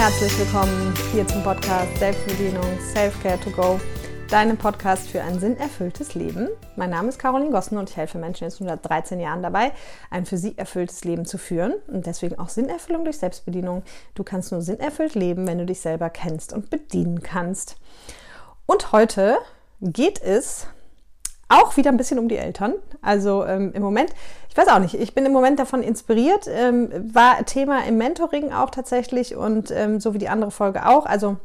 herzlich willkommen hier zum Podcast Selbstbedienung Self-Care to Go, deinem Podcast für ein sinnerfülltes Leben. Mein Name ist Caroline Gossen und ich helfe Menschen jetzt seit 13 Jahren dabei, ein für sie erfülltes Leben zu führen und deswegen auch Sinnerfüllung durch Selbstbedienung. Du kannst nur sinnerfüllt leben, wenn du dich selber kennst und bedienen kannst. Und heute geht es auch wieder ein bisschen um die Eltern. Also ähm, im Moment, ich weiß auch nicht, ich bin im Moment davon inspiriert, ähm, war Thema im Mentoring auch tatsächlich und ähm, so wie die andere Folge auch. Also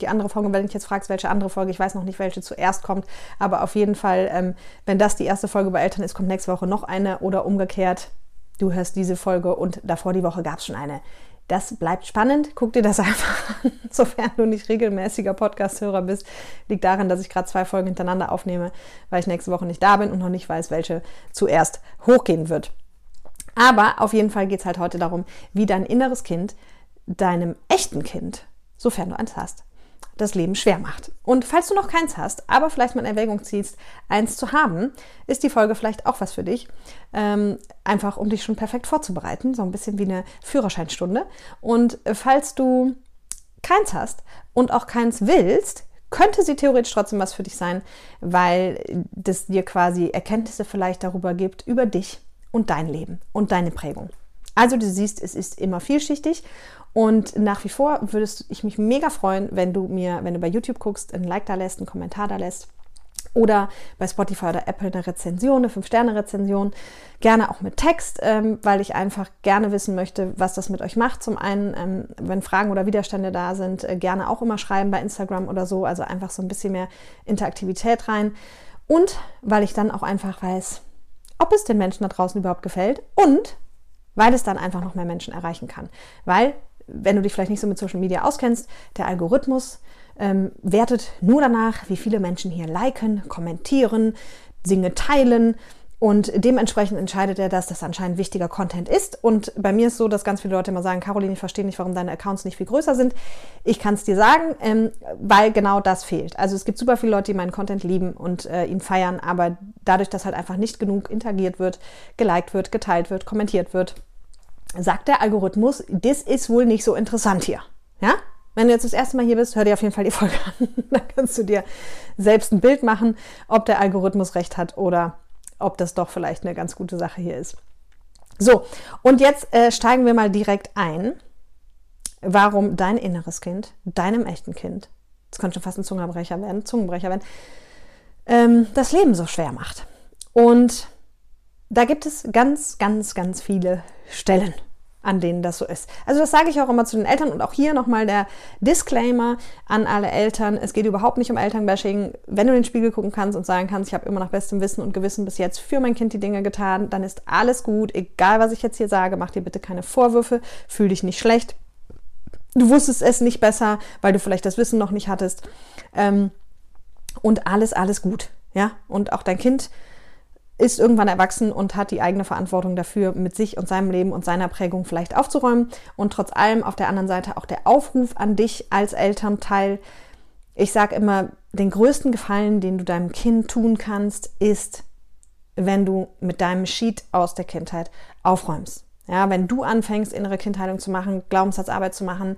die andere Folge, wenn ich jetzt fragst, welche andere Folge, ich weiß noch nicht, welche zuerst kommt, aber auf jeden Fall, ähm, wenn das die erste Folge bei Eltern ist, kommt nächste Woche noch eine oder umgekehrt. Du hörst diese Folge und davor die Woche gab es schon eine. Das bleibt spannend. Guck dir das einfach an, sofern du nicht regelmäßiger Podcast-Hörer bist. Liegt daran, dass ich gerade zwei Folgen hintereinander aufnehme, weil ich nächste Woche nicht da bin und noch nicht weiß, welche zuerst hochgehen wird. Aber auf jeden Fall geht es halt heute darum, wie dein inneres Kind deinem echten Kind, sofern du eins hast, das Leben schwer macht. Und falls du noch keins hast, aber vielleicht mal in Erwägung ziehst, eins zu haben, ist die Folge vielleicht auch was für dich. Ähm, einfach um dich schon perfekt vorzubereiten, so ein bisschen wie eine Führerscheinstunde. Und falls du keins hast und auch keins willst, könnte sie theoretisch trotzdem was für dich sein, weil das dir quasi Erkenntnisse vielleicht darüber gibt, über dich und dein Leben und deine Prägung. Also du siehst, es ist immer vielschichtig und nach wie vor würdest ich mich mega freuen, wenn du mir, wenn du bei YouTube guckst, ein Like da lässt, einen Kommentar da lässt oder bei Spotify oder Apple eine Rezension, eine 5-Sterne-Rezension. Gerne auch mit Text, ähm, weil ich einfach gerne wissen möchte, was das mit euch macht. Zum einen, ähm, wenn Fragen oder Widerstände da sind, äh, gerne auch immer schreiben bei Instagram oder so. Also einfach so ein bisschen mehr Interaktivität rein. Und weil ich dann auch einfach weiß, ob es den Menschen da draußen überhaupt gefällt und weil es dann einfach noch mehr Menschen erreichen kann. Weil wenn du dich vielleicht nicht so mit Social Media auskennst, der Algorithmus ähm, wertet nur danach, wie viele Menschen hier liken, kommentieren, Dinge teilen. Und dementsprechend entscheidet er, dass das anscheinend wichtiger Content ist. Und bei mir ist so, dass ganz viele Leute immer sagen, Caroline, ich verstehe nicht, warum deine Accounts nicht viel größer sind. Ich kann es dir sagen, ähm, weil genau das fehlt. Also es gibt super viele Leute, die meinen Content lieben und äh, ihn feiern, aber dadurch, dass halt einfach nicht genug interagiert wird, geliked wird, geteilt wird, kommentiert wird, sagt der Algorithmus, das ist wohl nicht so interessant hier. Ja? Wenn du jetzt das erste Mal hier bist, hör dir auf jeden Fall die Folge an. Dann kannst du dir selbst ein Bild machen, ob der Algorithmus recht hat oder ob das doch vielleicht eine ganz gute Sache hier ist. So, und jetzt äh, steigen wir mal direkt ein, warum dein inneres Kind, deinem echten Kind, das könnte schon fast ein Zungenbrecher werden, Zungenbrecher werden, ähm, das Leben so schwer macht. Und da gibt es ganz, ganz, ganz viele Stellen, an denen das so ist. Also das sage ich auch immer zu den Eltern und auch hier nochmal der Disclaimer an alle Eltern. Es geht überhaupt nicht um Elternbashing. Wenn du in den Spiegel gucken kannst und sagen kannst, ich habe immer nach bestem Wissen und Gewissen bis jetzt für mein Kind die Dinge getan, dann ist alles gut. Egal, was ich jetzt hier sage, mach dir bitte keine Vorwürfe, fühl dich nicht schlecht. Du wusstest es nicht besser, weil du vielleicht das Wissen noch nicht hattest. Ähm, und alles, alles gut. Ja, und auch dein Kind ist irgendwann erwachsen und hat die eigene Verantwortung dafür, mit sich und seinem Leben und seiner Prägung vielleicht aufzuräumen. Und trotz allem auf der anderen Seite auch der Aufruf an dich als Elternteil. Ich sage immer, den größten Gefallen, den du deinem Kind tun kannst, ist, wenn du mit deinem Sheet aus der Kindheit aufräumst. Ja, wenn du anfängst, innere Kindheilung zu machen, Glaubenssatzarbeit zu machen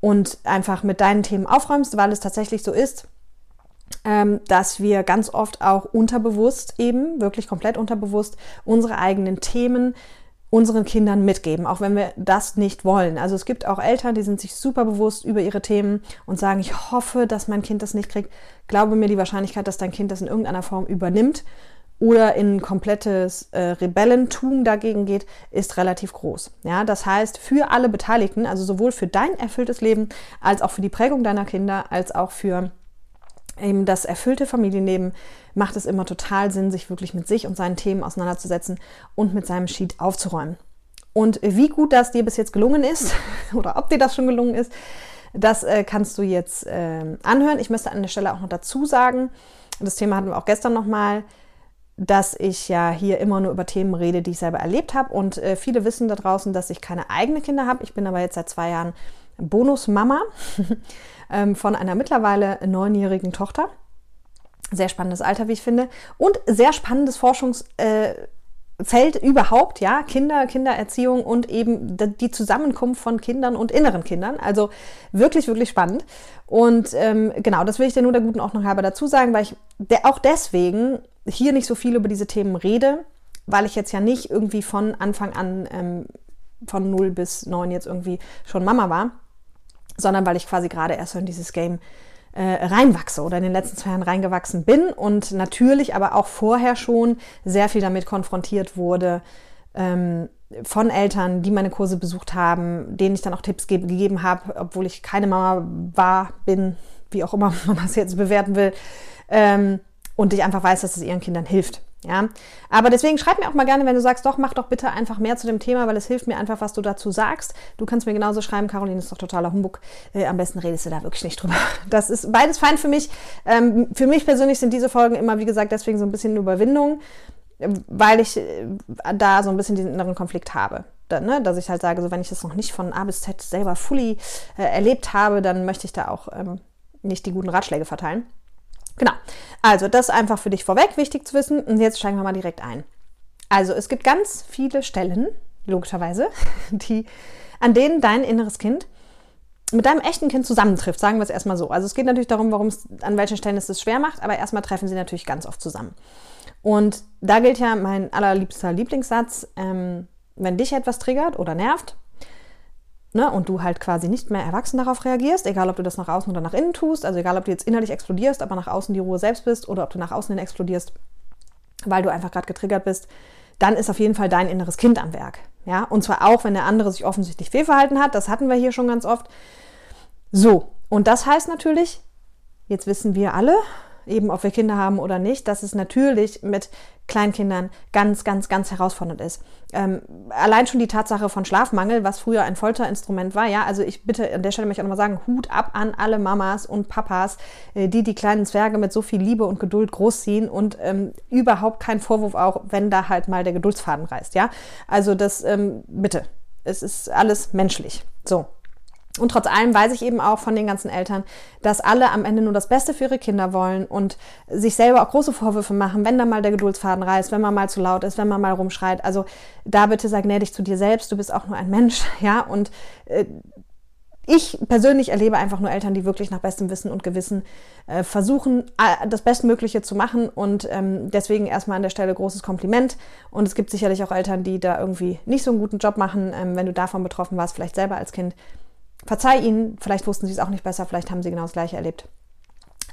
und einfach mit deinen Themen aufräumst, weil es tatsächlich so ist, ähm, dass wir ganz oft auch unterbewusst eben, wirklich komplett unterbewusst, unsere eigenen Themen unseren Kindern mitgeben, auch wenn wir das nicht wollen. Also es gibt auch Eltern, die sind sich super bewusst über ihre Themen und sagen, ich hoffe, dass mein Kind das nicht kriegt. Glaube mir, die Wahrscheinlichkeit, dass dein Kind das in irgendeiner Form übernimmt oder in komplettes äh, Rebellentum dagegen geht, ist relativ groß. Ja, das heißt, für alle Beteiligten, also sowohl für dein erfülltes Leben als auch für die Prägung deiner Kinder, als auch für eben das erfüllte Familienleben macht es immer total Sinn, sich wirklich mit sich und seinen Themen auseinanderzusetzen und mit seinem Sheet aufzuräumen. Und wie gut das dir bis jetzt gelungen ist oder ob dir das schon gelungen ist, das äh, kannst du jetzt äh, anhören. Ich möchte an der Stelle auch noch dazu sagen, das Thema hatten wir auch gestern nochmal, dass ich ja hier immer nur über Themen rede, die ich selber erlebt habe. Und äh, viele wissen da draußen, dass ich keine eigenen Kinder habe. Ich bin aber jetzt seit zwei Jahren Bonusmama ähm, von einer mittlerweile neunjährigen Tochter. Sehr spannendes Alter, wie ich finde. Und sehr spannendes Forschungs, äh, überhaupt, ja, Kinder, Kindererziehung und eben die Zusammenkunft von Kindern und inneren Kindern. Also wirklich, wirklich spannend. Und ähm, genau, das will ich dir nur der guten Ordnung halber dazu sagen, weil ich der, auch deswegen hier nicht so viel über diese Themen rede, weil ich jetzt ja nicht irgendwie von Anfang an ähm, von 0 bis 9 jetzt irgendwie schon Mama war, sondern weil ich quasi gerade erst so in dieses Game äh, reinwachse oder in den letzten zwei Jahren reingewachsen bin und natürlich aber auch vorher schon sehr viel damit konfrontiert wurde ähm, von Eltern, die meine Kurse besucht haben, denen ich dann auch Tipps ge gegeben habe, obwohl ich keine Mama war, bin, wie auch immer man das jetzt bewerten will. Ähm, und ich einfach weiß, dass es ihren Kindern hilft. Ja, aber deswegen schreib mir auch mal gerne, wenn du sagst, doch, mach doch bitte einfach mehr zu dem Thema, weil es hilft mir einfach, was du dazu sagst. Du kannst mir genauso schreiben, Caroline ist doch totaler Humbug. Äh, am besten redest du da wirklich nicht drüber. Das ist beides fein für mich. Ähm, für mich persönlich sind diese Folgen immer, wie gesagt, deswegen so ein bisschen Überwindung, weil ich äh, da so ein bisschen diesen inneren Konflikt habe. Da, ne? Dass ich halt sage, so wenn ich das noch nicht von A bis Z selber fully äh, erlebt habe, dann möchte ich da auch ähm, nicht die guten Ratschläge verteilen. Genau. Also das einfach für dich vorweg, wichtig zu wissen. Und jetzt steigen wir mal direkt ein. Also es gibt ganz viele Stellen, logischerweise, die, an denen dein inneres Kind mit deinem echten Kind zusammentrifft, sagen wir es erstmal so. Also es geht natürlich darum, warum es an welchen Stellen es das schwer macht, aber erstmal treffen sie natürlich ganz oft zusammen. Und da gilt ja mein allerliebster Lieblingssatz, ähm, wenn dich etwas triggert oder nervt, ne, und du halt quasi nicht mehr erwachsen darauf reagierst, egal ob du das nach außen oder nach innen tust, also egal ob du jetzt innerlich explodierst, aber nach außen die Ruhe selbst bist oder ob du nach außen hin explodierst, weil du einfach gerade getriggert bist, dann ist auf jeden Fall dein inneres Kind am Werk. Ja, und zwar auch, wenn der andere sich offensichtlich fehlverhalten hat, das hatten wir hier schon ganz oft. So, und das heißt natürlich, jetzt wissen wir alle, eben ob wir Kinder haben oder nicht, dass es natürlich mit Kleinkindern ganz, ganz, ganz herausfordernd ist. Ähm, allein schon die Tatsache von Schlafmangel, was früher ein Folterinstrument war, ja, also ich bitte an der Stelle möchte ich auch nochmal sagen, Hut ab an alle Mamas und Papas, äh, die die kleinen Zwerge mit so viel Liebe und Geduld großziehen und ähm, überhaupt kein Vorwurf auch, wenn da halt mal der Geduldsfaden reißt, ja. Also das, ähm, bitte, es ist alles menschlich. So, und trotz allem weiß ich eben auch von den ganzen Eltern, dass alle am Ende nur das Beste für ihre Kinder wollen und sich selber auch große Vorwürfe machen, wenn da mal der Geduldsfaden reißt, wenn man mal zu laut ist, wenn man mal rumschreit. Also da bitte sei gnädig zu dir selbst, du bist auch nur ein Mensch, ja, und äh, ich persönlich erlebe einfach nur Eltern, die wirklich nach bestem Wissen und Gewissen äh, versuchen, das Bestmögliche zu machen. Und ähm, deswegen erstmal an der Stelle großes Kompliment. Und es gibt sicherlich auch Eltern, die da irgendwie nicht so einen guten Job machen. Ähm, wenn du davon betroffen warst, vielleicht selber als Kind, verzeih ihnen, vielleicht wussten sie es auch nicht besser, vielleicht haben sie genau das gleiche erlebt.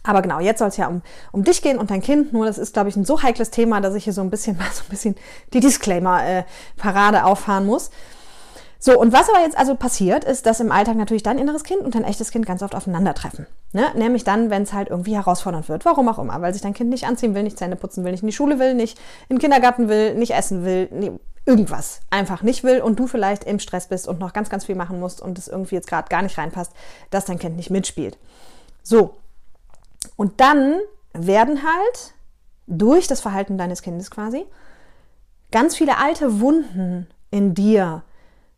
Aber genau, jetzt soll es ja um, um dich gehen und dein Kind. Nur das ist, glaube ich, ein so heikles Thema, dass ich hier so ein bisschen mal so ein bisschen die Disclaimer-Parade äh, auffahren muss. So, und was aber jetzt also passiert, ist, dass im Alltag natürlich dein inneres Kind und dein echtes Kind ganz oft aufeinandertreffen. Ne? Nämlich dann, wenn es halt irgendwie herausfordernd wird. Warum auch immer. Weil sich dein Kind nicht anziehen will, nicht Zähne putzen will, nicht in die Schule will, nicht in den Kindergarten will, nicht essen will, nee, irgendwas einfach nicht will und du vielleicht im Stress bist und noch ganz, ganz viel machen musst und es irgendwie jetzt gerade gar nicht reinpasst, dass dein Kind nicht mitspielt. So. Und dann werden halt durch das Verhalten deines Kindes quasi ganz viele alte Wunden in dir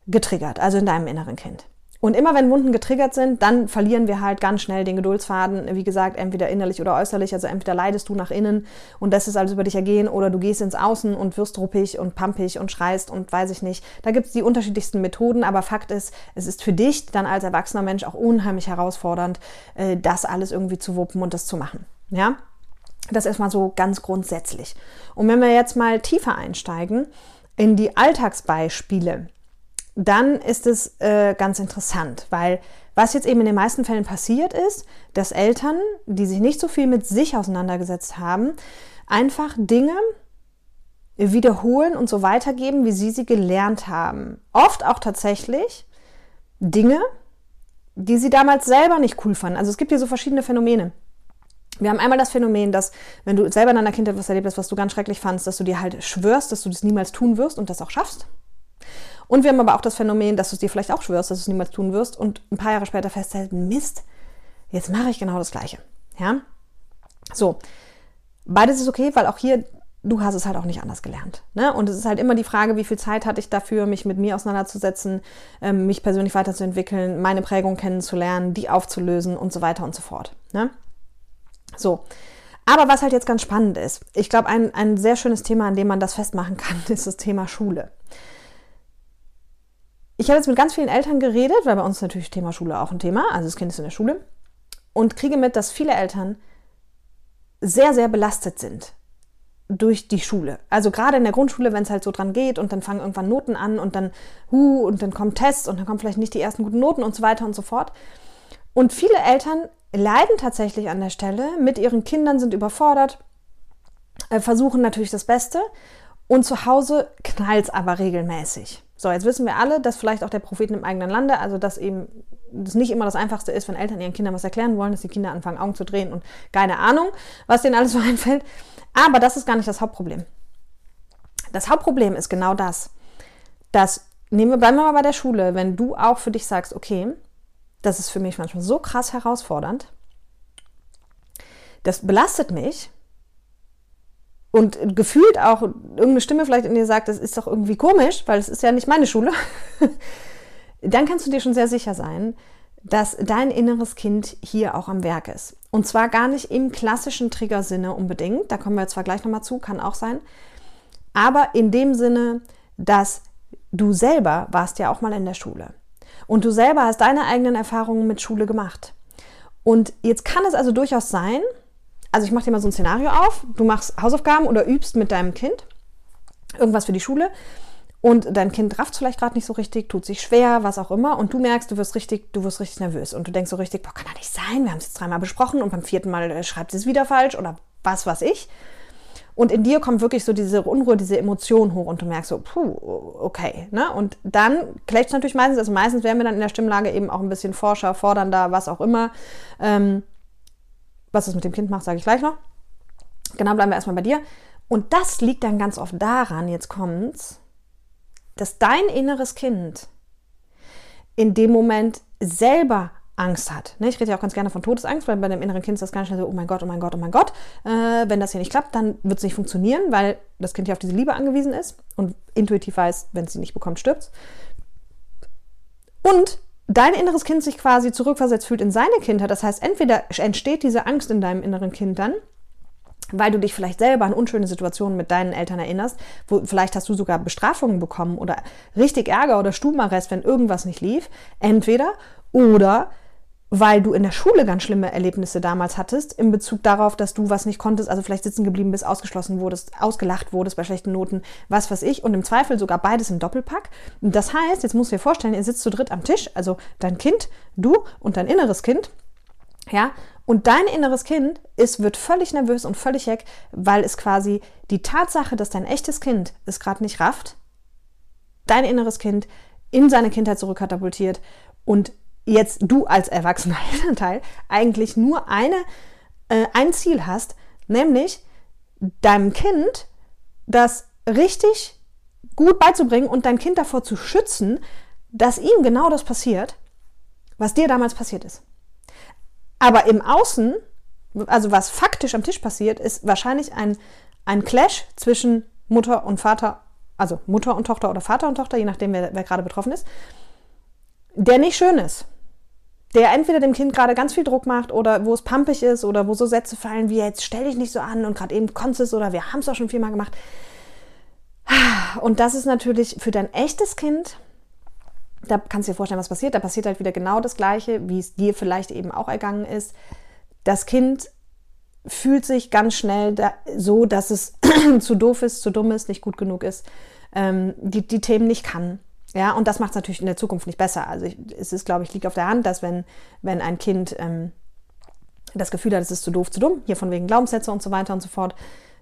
getriggert, also in deinem inneren Kind. Und immer wenn Wunden getriggert sind, dann verlieren wir halt ganz schnell den Geduldsfaden. Wie gesagt, entweder innerlich oder äußerlich. Also entweder leidest du nach innen und lässt es alles über dich ergehen oder du gehst ins Außen und wirst ruppig und pampig und schreist und weiß ich nicht. Da gibt es die unterschiedlichsten Methoden, aber Fakt ist, es ist für dich dann als erwachsener Mensch auch unheimlich herausfordernd, äh, das alles irgendwie zu wuppen und das zu machen. Ja? Das erstmal so ganz grundsätzlich. Und wenn wir jetzt mal tiefer einsteigen in die Alltagsbeispiele, dann ist es äh, ganz interessant, weil was jetzt eben in den meisten Fällen passiert ist, dass Eltern, die sich nicht so viel mit sich auseinandergesetzt haben, einfach Dinge wiederholen und so weitergeben, wie sie sie gelernt haben. Oft auch tatsächlich Dinge, die sie damals selber nicht cool fanden. Also es gibt hier so verschiedene Phänomene. Wir haben einmal das Phänomen, dass wenn du selber in deiner Kindheit was erlebt hast, was du ganz schrecklich fandst, dass du dir halt schwörst, dass du das niemals tun wirst und das auch schaffst. Und wir haben aber auch das Phänomen, dass du es dir vielleicht auch schwörst, dass du es niemals tun wirst und ein paar Jahre später feststellst, Mist, jetzt mache ich genau das Gleiche. Ja? So. Beides ist okay, weil auch hier, du hast es halt auch nicht anders gelernt. Ne? Und es ist halt immer die Frage, wie viel Zeit hatte ich dafür, mich mit mir auseinanderzusetzen, ähm, mich persönlich weiterzuentwickeln, meine Prägung kennenzulernen, die aufzulösen und so weiter und so fort. Ne? So. Aber was halt jetzt ganz spannend ist, ich glaube, ein, ein sehr schönes Thema, an dem man das festmachen kann, ist das Thema Schule. Ich habe jetzt mit ganz vielen Eltern geredet, weil bei uns natürlich Thema Schule auch ein Thema, also das Kind ist in der Schule, und kriege mit, dass viele Eltern sehr, sehr belastet sind durch die Schule. Also gerade in der Grundschule, wenn es halt so dran geht und dann fangen irgendwann Noten an und dann, hu, und dann kommen Tests und dann kommen vielleicht nicht die ersten guten Noten und so weiter und so fort. Und viele Eltern leiden tatsächlich an der Stelle mit ihren Kindern, sind überfordert, äh, versuchen natürlich das Beste und zu Hause knallt es aber regelmäßig. So, jetzt wissen wir alle, dass vielleicht auch der Propheten im eigenen Lande, also dass eben das nicht immer das Einfachste ist, wenn Eltern ihren Kindern was erklären wollen, dass die Kinder anfangen, Augen zu drehen und keine Ahnung, was denen alles so einfällt. Aber das ist gar nicht das Hauptproblem. Das Hauptproblem ist genau das, dass, nehmen wir, bleiben wir mal bei der Schule, wenn du auch für dich sagst, okay, das ist für mich manchmal so krass herausfordernd. Das belastet mich. Und gefühlt auch irgendeine Stimme vielleicht in dir sagt, das ist doch irgendwie komisch, weil es ist ja nicht meine Schule. Dann kannst du dir schon sehr sicher sein, dass dein inneres Kind hier auch am Werk ist. Und zwar gar nicht im klassischen Triggersinne unbedingt, da kommen wir zwar gleich nochmal zu, kann auch sein, aber in dem Sinne, dass du selber warst ja auch mal in der Schule. Und du selber hast deine eigenen Erfahrungen mit Schule gemacht. Und jetzt kann es also durchaus sein, also ich mache dir mal so ein Szenario auf, du machst Hausaufgaben oder übst mit deinem Kind irgendwas für die Schule und dein Kind rafft vielleicht gerade nicht so richtig, tut sich schwer, was auch immer und du merkst, du wirst richtig, du wirst richtig nervös und du denkst so richtig, boah, kann das nicht sein, wir haben es jetzt dreimal besprochen und beim vierten Mal äh, schreibt es wieder falsch oder was weiß ich. Und in dir kommt wirklich so diese Unruhe, diese Emotion hoch und du merkst so, puh, okay. Ne? Und dann es natürlich meistens, also meistens werden wir dann in der Stimmlage eben auch ein bisschen forscher, fordernder, was auch immer. Ähm, was es mit dem Kind macht, sage ich gleich noch. Genau, bleiben wir erstmal bei dir. Und das liegt dann ganz oft daran, jetzt kommt's, dass dein inneres Kind in dem Moment selber Angst hat. Ne, ich rede ja auch ganz gerne von Todesangst, weil bei dem inneren Kind ist das ganz schnell so, oh mein Gott, oh mein Gott, oh mein Gott. Äh, wenn das hier nicht klappt, dann wird es nicht funktionieren, weil das Kind ja auf diese Liebe angewiesen ist und intuitiv weiß, wenn es sie nicht bekommt, stirbt Und dein inneres Kind sich quasi zurückversetzt fühlt in seine Kindheit. Das heißt, entweder entsteht diese Angst in deinem inneren Kind dann, weil du dich vielleicht selber an unschöne Situationen mit deinen Eltern erinnerst, wo vielleicht hast du sogar Bestrafungen bekommen oder richtig Ärger oder Stubenarrest, wenn irgendwas nicht lief. Entweder oder weil du in der Schule ganz schlimme Erlebnisse damals hattest, in Bezug darauf, dass du was nicht konntest, also vielleicht sitzen geblieben bist, ausgeschlossen wurdest, ausgelacht wurdest bei schlechten Noten, was weiß ich, und im Zweifel sogar beides im Doppelpack. Das heißt, jetzt musst du dir vorstellen, ihr sitzt zu dritt am Tisch, also dein Kind, du und dein inneres Kind, ja, und dein inneres Kind ist, wird völlig nervös und völlig heck, weil es quasi die Tatsache, dass dein echtes Kind es gerade nicht rafft, dein inneres Kind in seine Kindheit zurückkatapultiert und jetzt du als erwachsener Elternteil eigentlich nur eine, äh, ein Ziel hast, nämlich deinem Kind das richtig gut beizubringen und dein Kind davor zu schützen, dass ihm genau das passiert, was dir damals passiert ist. Aber im Außen, also was faktisch am Tisch passiert, ist wahrscheinlich ein, ein Clash zwischen Mutter und Vater, also Mutter und Tochter oder Vater und Tochter, je nachdem, wer, wer gerade betroffen ist, der nicht schön ist der entweder dem Kind gerade ganz viel Druck macht oder wo es pampig ist oder wo so Sätze fallen wie jetzt stell dich nicht so an und gerade eben konntest es oder wir haben es auch schon viermal gemacht. Und das ist natürlich für dein echtes Kind, da kannst du dir vorstellen, was passiert. Da passiert halt wieder genau das Gleiche, wie es dir vielleicht eben auch ergangen ist. Das Kind fühlt sich ganz schnell da, so, dass es zu doof ist, zu dumm ist, nicht gut genug ist, ähm, die, die Themen nicht kann ja, und das macht es natürlich in der Zukunft nicht besser. Also ich, es ist, glaube ich, liegt auf der Hand, dass wenn, wenn ein Kind ähm, das Gefühl hat, es ist zu doof, zu dumm, hier von wegen Glaubenssätze und so weiter und so fort,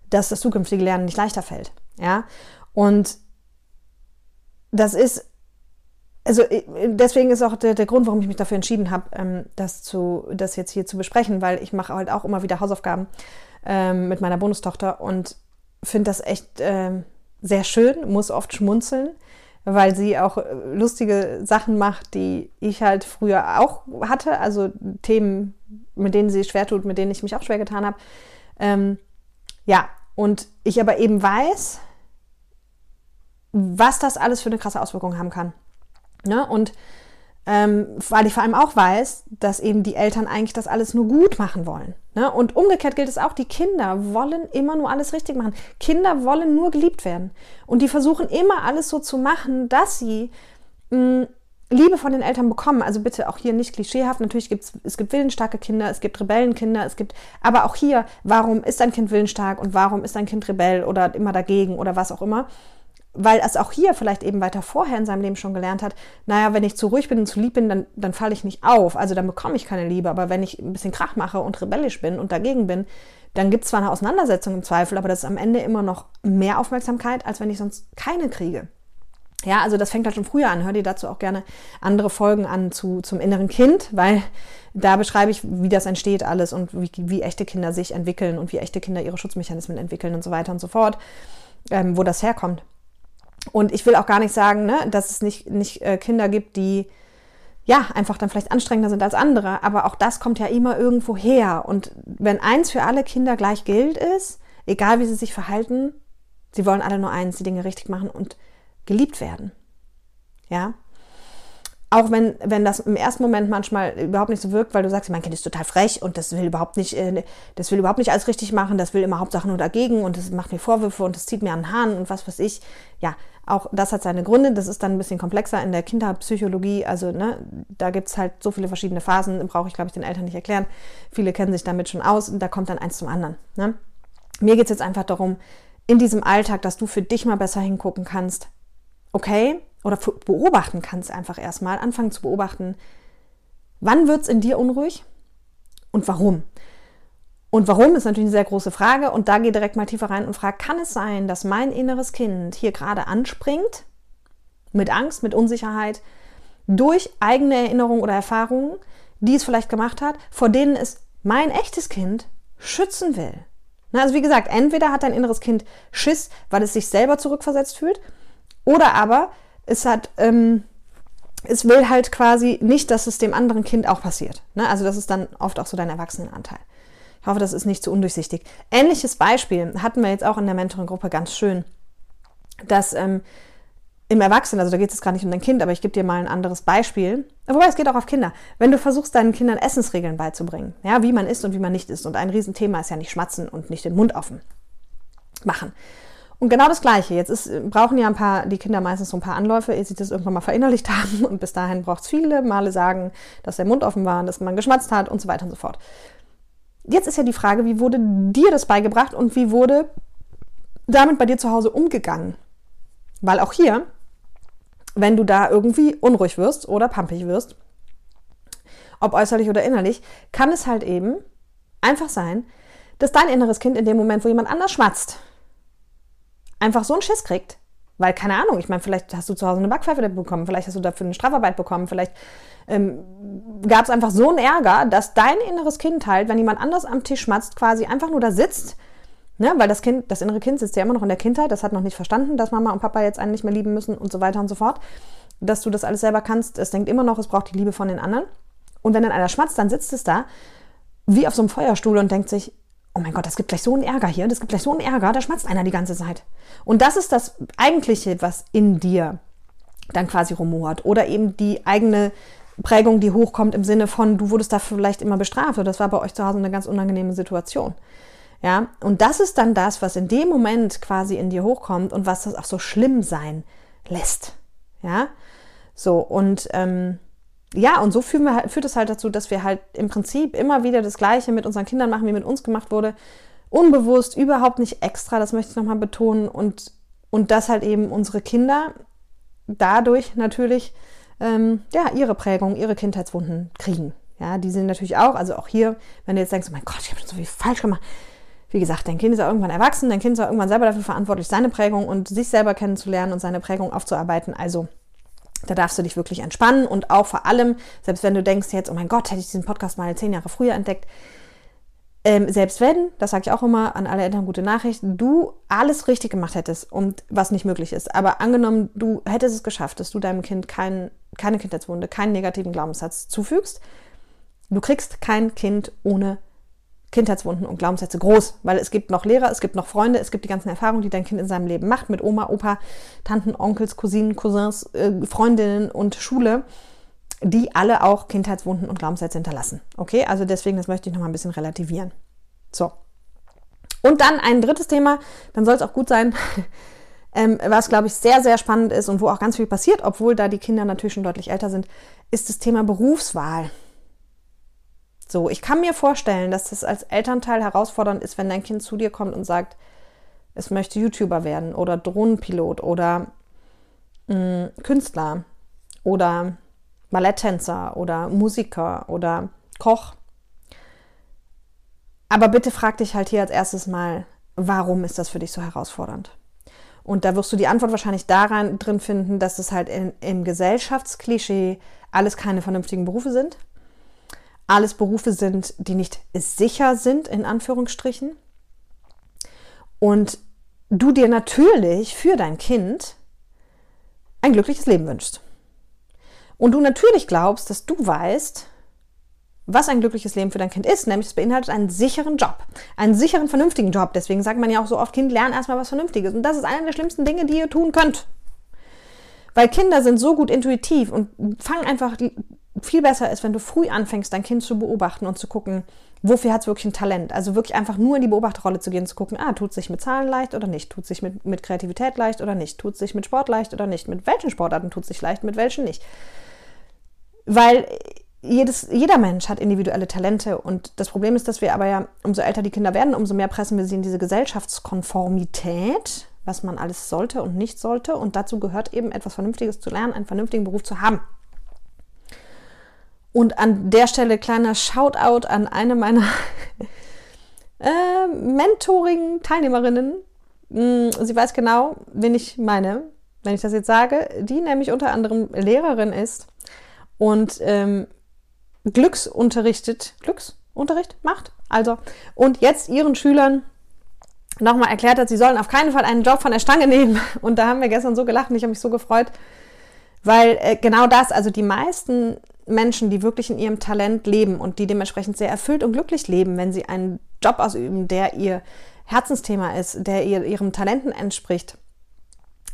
dass das zukünftige Lernen nicht leichter fällt. Ja, und das ist, also äh, deswegen ist auch der, der Grund, warum ich mich dafür entschieden habe, ähm, das, zu, das jetzt hier zu besprechen, weil ich mache halt auch immer wieder Hausaufgaben ähm, mit meiner Bonustochter und finde das echt ähm, sehr schön, muss oft schmunzeln weil sie auch äh, lustige Sachen macht, die ich halt früher auch hatte, also Themen, mit denen sie schwer tut, mit denen ich mich auch schwer getan habe. Ähm, ja, und ich aber eben weiß, was das alles für eine krasse Auswirkung haben kann. Ne? Und ähm, weil ich vor allem auch weiß, dass eben die Eltern eigentlich das alles nur gut machen wollen. Ne? Und umgekehrt gilt es auch, die Kinder wollen immer nur alles richtig machen. Kinder wollen nur geliebt werden. Und die versuchen immer alles so zu machen, dass sie mh, mm, Liebe von den Eltern bekommen. Also bitte auch hier nicht klischeehaft. Natürlich gibt es, es gibt willensstarke Kinder, es gibt Rebellenkinder, es gibt, aber auch hier, warum ist ein Kind willensstark und warum ist ein Kind rebell oder immer dagegen oder was auch immer? Weil es auch hier vielleicht eben weiter vorher in seinem Leben schon gelernt hat, naja, wenn ich zu ruhig bin und zu lieb bin, dann, dann falle ich nicht auf. Also dann bekomme ich keine Liebe. Aber wenn ich ein bisschen Krach mache und rebellisch bin und dagegen bin, dann gibt es zwar eine Auseinandersetzung im Zweifel, aber das ist am Ende immer noch mehr Aufmerksamkeit, als wenn ich sonst keine kriege. Ja, also das fängt halt schon früher an. Hör dir dazu auch gerne andere Folgen an zu, zum inneren Kind, weil da beschreibe ich, wie das entsteht alles und wie, wie echte Kinder sich entwickeln und wie echte Kinder ihre Schutzmechanismen entwickeln und so weiter und so fort, ähm, wo das herkommt. Und ich will auch gar nicht sagen, ne, dass es nicht, nicht äh, Kinder gibt, die ja einfach dann vielleicht anstrengender sind als andere. Aber auch das kommt ja immer irgendwo her. Und wenn eins für alle Kinder gleich gilt ist, egal wie sie sich verhalten, sie wollen alle nur eins, die Dinge richtig machen und geliebt werden. Ja, auch wenn, wenn das im ersten Moment manchmal überhaupt nicht so wirkt, weil du sagst, mein Kind ist total frech und das will überhaupt nicht, äh, das will überhaupt nicht alles richtig machen, das will immer Hauptsache nur dagegen und das macht mir Vorwürfe und das zieht mir an den Haaren und was weiß ich. Ja, auch das hat seine Gründe. Das ist dann ein bisschen komplexer in der Kinderpsychologie. Also, ne, da gibt es halt so viele verschiedene Phasen, brauche ich, glaube ich, den Eltern nicht erklären. Viele kennen sich damit schon aus und da kommt dann eins zum anderen. Ne? Mir geht es jetzt einfach darum, in diesem Alltag, dass du für dich mal besser hingucken kannst. Okay, oder beobachten kannst einfach erstmal, anfangen zu beobachten, wann wird es in dir unruhig und warum. Und warum ist natürlich eine sehr große Frage und da geh direkt mal tiefer rein und frag, kann es sein, dass mein inneres Kind hier gerade anspringt, mit Angst, mit Unsicherheit, durch eigene Erinnerungen oder Erfahrungen, die es vielleicht gemacht hat, vor denen es mein echtes Kind schützen will. also wie gesagt, entweder hat dein inneres Kind Schiss, weil es sich selber zurückversetzt fühlt, oder aber es hat, ähm, es will halt quasi nicht, dass es dem anderen Kind auch passiert. Ne? Also das ist dann oft auch so dein Erwachsenenanteil. Ich hoffe, das ist nicht zu undurchsichtig. Ähnliches Beispiel hatten wir jetzt auch in der Mentoring-Gruppe ganz schön, dass ähm, im Erwachsenen, also da geht es gar nicht um dein Kind, aber ich gebe dir mal ein anderes Beispiel. Wobei, es geht auch auf Kinder. Wenn du versuchst, deinen Kindern Essensregeln beizubringen, ja, wie man isst und wie man nicht isst. Und ein Riesenthema ist ja nicht schmatzen und nicht den Mund offen machen. Und genau das Gleiche. Jetzt ist, brauchen ja ein paar, die Kinder meistens so ein paar Anläufe, ehe sie das irgendwann mal verinnerlicht haben. Und bis dahin braucht es viele Male sagen, dass der Mund offen war, dass man geschmatzt hat und so weiter und so fort. Jetzt ist ja die Frage, wie wurde dir das beigebracht und wie wurde damit bei dir zu Hause umgegangen? Weil auch hier, wenn du da irgendwie unruhig wirst oder pampig wirst, ob äußerlich oder innerlich, kann es halt eben einfach sein, dass dein inneres Kind in dem Moment, wo jemand anders schmatzt, einfach so einen Schiss kriegt. Weil, keine Ahnung, ich meine, vielleicht hast du zu Hause eine Backpfeife bekommen, vielleicht hast du dafür eine Strafarbeit bekommen, vielleicht ähm, gab es einfach so einen Ärger, dass dein inneres Kind halt, wenn jemand anders am Tisch schmatzt, quasi einfach nur da sitzt, ne, weil das Kind, das innere Kind sitzt ja immer noch in der Kindheit, das hat noch nicht verstanden, dass Mama und Papa jetzt einen nicht mehr lieben müssen und so weiter und so fort, dass du das alles selber kannst, es denkt immer noch, es braucht die Liebe von den anderen. Und wenn dann einer schmatzt, dann sitzt es da wie auf so einem Feuerstuhl und denkt sich, oh mein Gott, das gibt gleich so einen Ärger hier, das gibt gleich so einen Ärger, da schmatzt einer die ganze Zeit. Und das ist das Eigentliche, was in dir dann quasi rumort. Oder eben die eigene Prägung, die hochkommt im Sinne von, du wurdest da vielleicht immer bestraft oder das war bei euch zu Hause eine ganz unangenehme Situation. Ja, und das ist dann das, was in dem Moment quasi in dir hochkommt und was das auch so schlimm sein lässt. Ja, so und ähm, ja, und so wir, halt, führt es halt dazu, dass wir halt im Prinzip immer wieder das Gleiche mit unseren Kindern machen, wie mit uns gemacht wurde. Unbewusst, überhaupt nicht extra, das möchte ich nochmal betonen. Und, und dass halt eben unsere Kinder dadurch natürlich ähm, ja, ihre Prägung, ihre Kindheitswunden kriegen. Ja, die sind natürlich auch, also auch hier, wenn du jetzt denkst, oh mein Gott, ich habe schon so viel falsch gemacht. Wie gesagt, dein Kind ist ja irgendwann erwachsen, dein Kind ist ja irgendwann selber dafür verantwortlich, seine Prägung und sich selber kennenzulernen und seine Prägung aufzuarbeiten. Also da darfst du dich wirklich entspannen und auch vor allem, selbst wenn du denkst jetzt, oh mein Gott, hätte ich diesen Podcast mal zehn Jahre früher entdeckt, ähm, selbst wenn, das sage ich auch immer an alle Eltern, gute Nachricht, du alles richtig gemacht hättest und was nicht möglich ist, aber angenommen, du hättest es geschafft, dass du deinem Kind kein, keine Kindheitswunde, keinen negativen Glaubenssatz zufügst, du kriegst kein Kind ohne Kindheitswunden und Glaubenssätze groß, weil es gibt noch Lehrer, es gibt noch Freunde, es gibt die ganzen Erfahrungen, die dein Kind in seinem Leben macht, mit Oma, Opa, Tanten, Onkels, Cousinen, Cousins, äh, Freundinnen und Schule. die alle auch Kindheitswunden und Glaubenssätze hinterlassen. Okay, also deswegen, das möchte ich nochmal ein bisschen relativieren. So. Und dann ein drittes Thema, dann soll es auch gut sein, ähm, was glaube ich sehr, sehr spannend ist und wo auch ganz viel passiert, obwohl da die Kinder natürlich schon deutlich älter sind, ist das Thema Berufswahl. So, ich kann mir vorstellen, dass das als Elternteil herausfordernd ist, wenn dein Kind zu dir kommt und sagt, es möchte YouTuber werden oder Drohnenpilot oder mh, mm, Künstler oder Balletttänzer oder Musiker oder Koch. Aber bitte frag dich halt hier als erstes mal, warum ist das für dich so herausfordernd? Und da wirst du die Antwort wahrscheinlich daran drin finden, dass es halt in, im Gesellschaftsklischee alles keine vernünftigen Berufe sind. Alles Berufe sind, die nicht sicher sind, in Anführungsstrichen. Und du dir natürlich für dein Kind ein glückliches Leben wünschst. Und du natürlich glaubst, dass du weißt, was ein glückliches Leben für dein Kind ist, nämlich es beinhaltet einen sicheren Job, einen sicheren, vernünftigen Job. Deswegen sagt man ja auch so oft, Kind, lern erstmal was Vernünftiges. Und das ist eine der schlimmsten Dinge, die ihr tun könnt. Weil Kinder sind so gut intuitiv und fangen einfach viel besser ist, wenn du früh anfängst, dein Kind zu beobachten und zu gucken, wofür hat es wirklich ein Talent. Also wirklich einfach nur in die Beobachterrolle zu gehen, zu gucken, ah, tut sich mit Zahlen leicht oder nicht, tut sich mit, mit Kreativität leicht oder nicht, tut sich mit Sport leicht oder nicht, mit welchen Sportarten tut sich leicht, mit welchen nicht. Weil jedes, jeder Mensch hat individuelle Talente und das Problem ist, dass wir aber ja, umso älter die Kinder werden, umso mehr pressen wir sie in diese Gesellschaftskonformität, was man alles sollte und nicht sollte. Und dazu gehört eben etwas Vernünftiges zu lernen, einen vernünftigen Beruf zu haben. Und an der Stelle kleiner Shoutout an eine meiner äh, mentorigen Teilnehmerinnen. Hm, sie weiß genau, wen ich meine, wenn ich das jetzt sage, die nämlich unter anderem Lehrerin ist und ähm, Glücksunterrichtet, Glücksunterricht macht. Also, und jetzt ihren Schülern nochmal erklärt hat, sie sollen auf keinen Fall einen Job von der Stange nehmen. Und da haben wir gestern so gelacht und ich habe mich so gefreut, weil äh, genau das, also die meisten Menschen, die wirklich in ihrem Talent leben und die dementsprechend sehr erfüllt und glücklich leben, wenn sie einen Job ausüben, der ihr Herzensthema ist, der ihr, ihrem Talenten entspricht,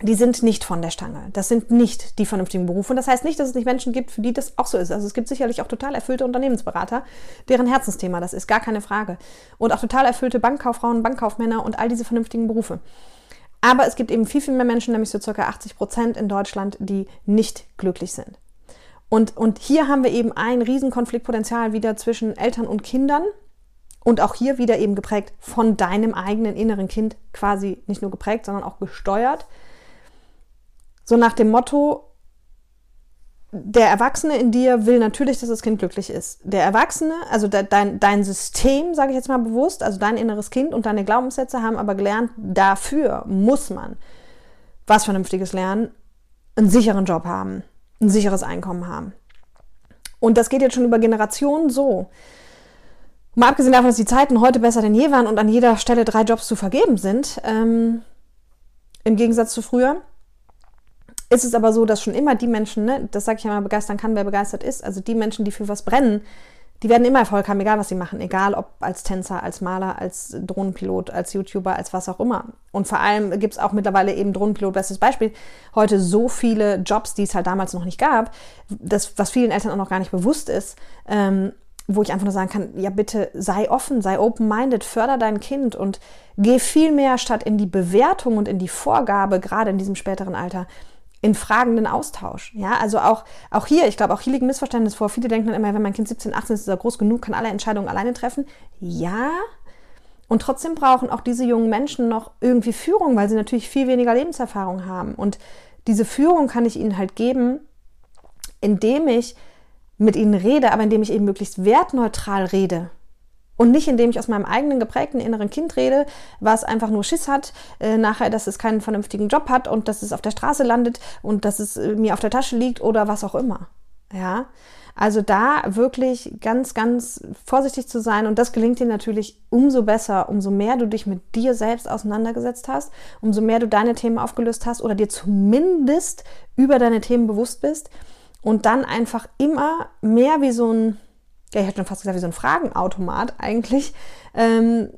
die sind nicht von der Stange. Das sind nicht die vernünftigen Berufe. Und das heißt nicht, dass es nicht Menschen gibt, für die das auch so ist. Also es gibt sicherlich auch total erfüllte Unternehmensberater, deren Herzensthema das ist, gar keine Frage. Und auch total erfüllte Bankkauffrauen, Bankkaufmänner und all diese vernünftigen Berufe. Aber es gibt eben viel, viel mehr Menschen, nämlich so circa 80 Prozent in Deutschland, die nicht glücklich sind. Und, und hier haben wir eben ein Riesenkonfliktpotenzial wieder zwischen Eltern und Kindern. Und auch hier wieder eben geprägt von deinem eigenen inneren Kind, quasi nicht nur geprägt, sondern auch gesteuert. So nach dem Motto, der Erwachsene in dir will natürlich, dass das Kind glücklich ist. Der Erwachsene, also dein, dein System, sage ich jetzt mal bewusst, also dein inneres Kind und deine Glaubenssätze haben aber gelernt, dafür muss man was Vernünftiges lernen, einen sicheren Job haben, ein sicheres Einkommen haben. Und das geht jetzt schon über Generationen so. Mal abgesehen davon, dass die Zeiten heute besser denn je waren und an jeder Stelle drei Jobs zu vergeben sind, ähm, im Gegensatz zu früher, ist es aber so, dass schon immer die Menschen, ne, das sage ich mal, begeistern kann, wer begeistert ist, also die Menschen, die für was brennen, die werden immer Erfolg haben, egal was sie machen, egal ob als Tänzer, als Maler, als Drohnenpilot, als YouTuber, als was auch immer. Und vor allem gibt es auch mittlerweile eben Drohnenpilot, bestes Beispiel, heute so viele Jobs, die es halt damals noch nicht gab, das, was vielen Eltern auch noch gar nicht bewusst ist, ähm, wo ich einfach nur sagen kann, ja bitte sei offen, sei open-minded, förder dein Kind und geh viel mehr statt in die Bewertung und in die Vorgabe, gerade in diesem späteren Alter, in fragenden Austausch. Ja, also auch, auch hier, ich glaube, auch hier liegt ein Missverständnis vor. Viele denken dann immer, wenn mein Kind 17, 18 ist, ist er groß genug, kann alle Entscheidungen alleine treffen. Ja, und trotzdem brauchen auch diese jungen Menschen noch irgendwie Führung, weil sie natürlich viel weniger Lebenserfahrung haben. Und diese Führung kann ich ihnen halt geben, indem ich mit ihnen rede, aber indem ich eben möglichst wertneutral rede. Und nicht, indem ich aus meinem eigenen geprägten inneren Kind rede, was einfach nur Schiss hat, äh, nachher, dass es keinen vernünftigen Job hat und dass es auf der Straße landet und dass es äh, mir auf der Tasche liegt oder was auch immer. Ja, also da wirklich ganz, ganz vorsichtig zu sein und das gelingt dir natürlich umso besser, umso mehr du dich mit dir selbst auseinandergesetzt hast, umso mehr du deine Themen aufgelöst hast oder dir zumindest über deine Themen bewusst bist und dann einfach immer mehr wie so ein ja, ich hätte schon fast gesagt, wie so ein Fragenautomat eigentlich, ähm,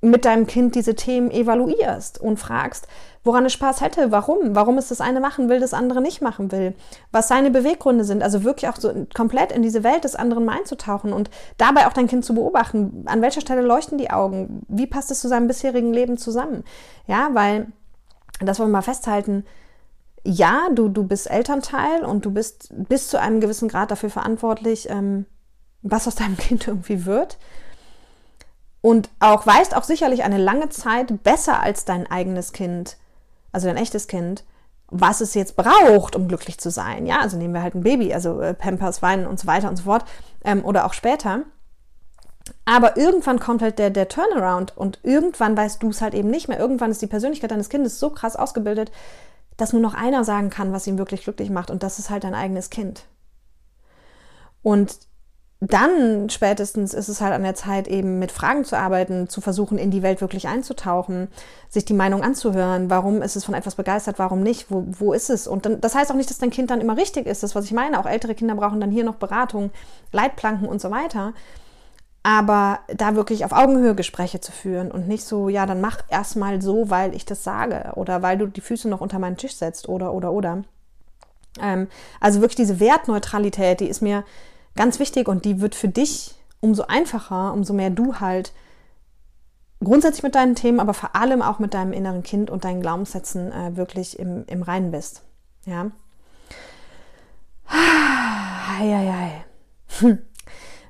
mit deinem Kind diese Themen evaluierst und fragst, woran es Spaß hätte, warum, warum es das eine machen will, das andere nicht machen will, was seine Beweggründe sind, also wirklich auch so komplett in diese Welt des anderen einzutauchen und dabei auch dein Kind zu beobachten, an welcher Stelle leuchten die Augen, wie passt es zu seinem bisherigen Leben zusammen, ja, weil, das wollen wir mal festhalten, ja, du, du bist Elternteil und du bist bis zu einem gewissen Grad dafür verantwortlich, ähm, was aus deinem Kind irgendwie wird und auch weißt auch sicherlich eine lange Zeit besser als dein eigenes Kind, also dein echtes Kind, was es jetzt braucht, um glücklich zu sein. Ja, also nehmen wir halt ein Baby, also äh, Pampers, Weinen und so weiter und so fort ähm, oder auch später. Aber irgendwann kommt halt der, der Turnaround und irgendwann weißt du es halt eben nicht mehr. Irgendwann ist die Persönlichkeit deines Kindes so krass ausgebildet, dass nur noch einer sagen kann, was ihn wirklich glücklich macht und das ist halt dein eigenes Kind. Und dann spätestens ist es halt an der Zeit, eben mit Fragen zu arbeiten, zu versuchen, in die Welt wirklich einzutauchen, sich die Meinung anzuhören, warum ist es von etwas begeistert, warum nicht, wo, wo ist es? Und dann, das heißt auch nicht, dass dein Kind dann immer richtig ist, das, was ich meine. Auch ältere Kinder brauchen dann hier noch Beratung, Leitplanken und so weiter. Aber da wirklich auf Augenhöhe Gespräche zu führen und nicht so, ja, dann mach erstmal so, weil ich das sage oder weil du die Füße noch unter meinen Tisch setzt oder, oder, oder. Ähm, also wirklich diese Wertneutralität, die ist mir Ganz wichtig und die wird für dich umso einfacher, umso mehr du halt grundsätzlich mit deinen Themen, aber vor allem auch mit deinem inneren Kind und deinen Glaubenssätzen äh, wirklich im, im Reinen bist. Ja. Eieiei.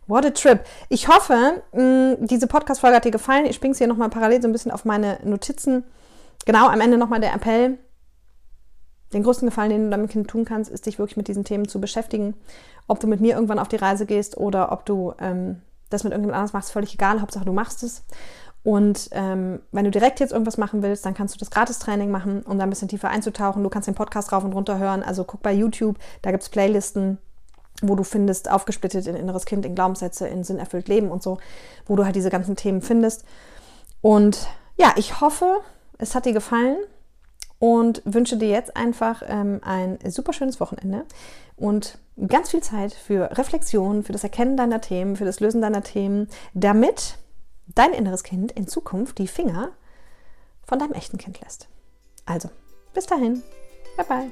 What a trip. Ich hoffe, mh, diese Podcast-Folge hat dir gefallen. Ich springe es hier nochmal parallel so ein bisschen auf meine Notizen. Genau, am Ende nochmal der Appell. Den größten Gefallen, den du deinem Kind tun kannst, ist, dich wirklich mit diesen Themen zu beschäftigen ob du mit mir irgendwann auf die Reise gehst oder ob du ähm, das mit irgendjemand anders machst, völlig egal. Hauptsache, du machst es. Und ähm, wenn du direkt jetzt irgendwas machen willst, dann kannst du das Gratis-Training machen, um da ein bisschen tiefer einzutauchen. Du kannst den Podcast rauf und runter hören. Also guck bei YouTube, da gibt es Playlisten, wo du findest, aufgesplittet in inneres Kind, in Glaubenssätze, in Sinn erfüllt Leben und so, wo du halt diese ganzen Themen findest. Und ja, ich hoffe, es hat dir gefallen und wünsche dir jetzt einfach ähm, ein super schönes Wochenende und ganz viel Zeit für Reflexion, für das Erkennen deiner Themen, für das Lösen deiner Themen, damit dein inneres Kind in Zukunft die Finger von deinem echten Kind lässt. Also, bis dahin. Bye bye.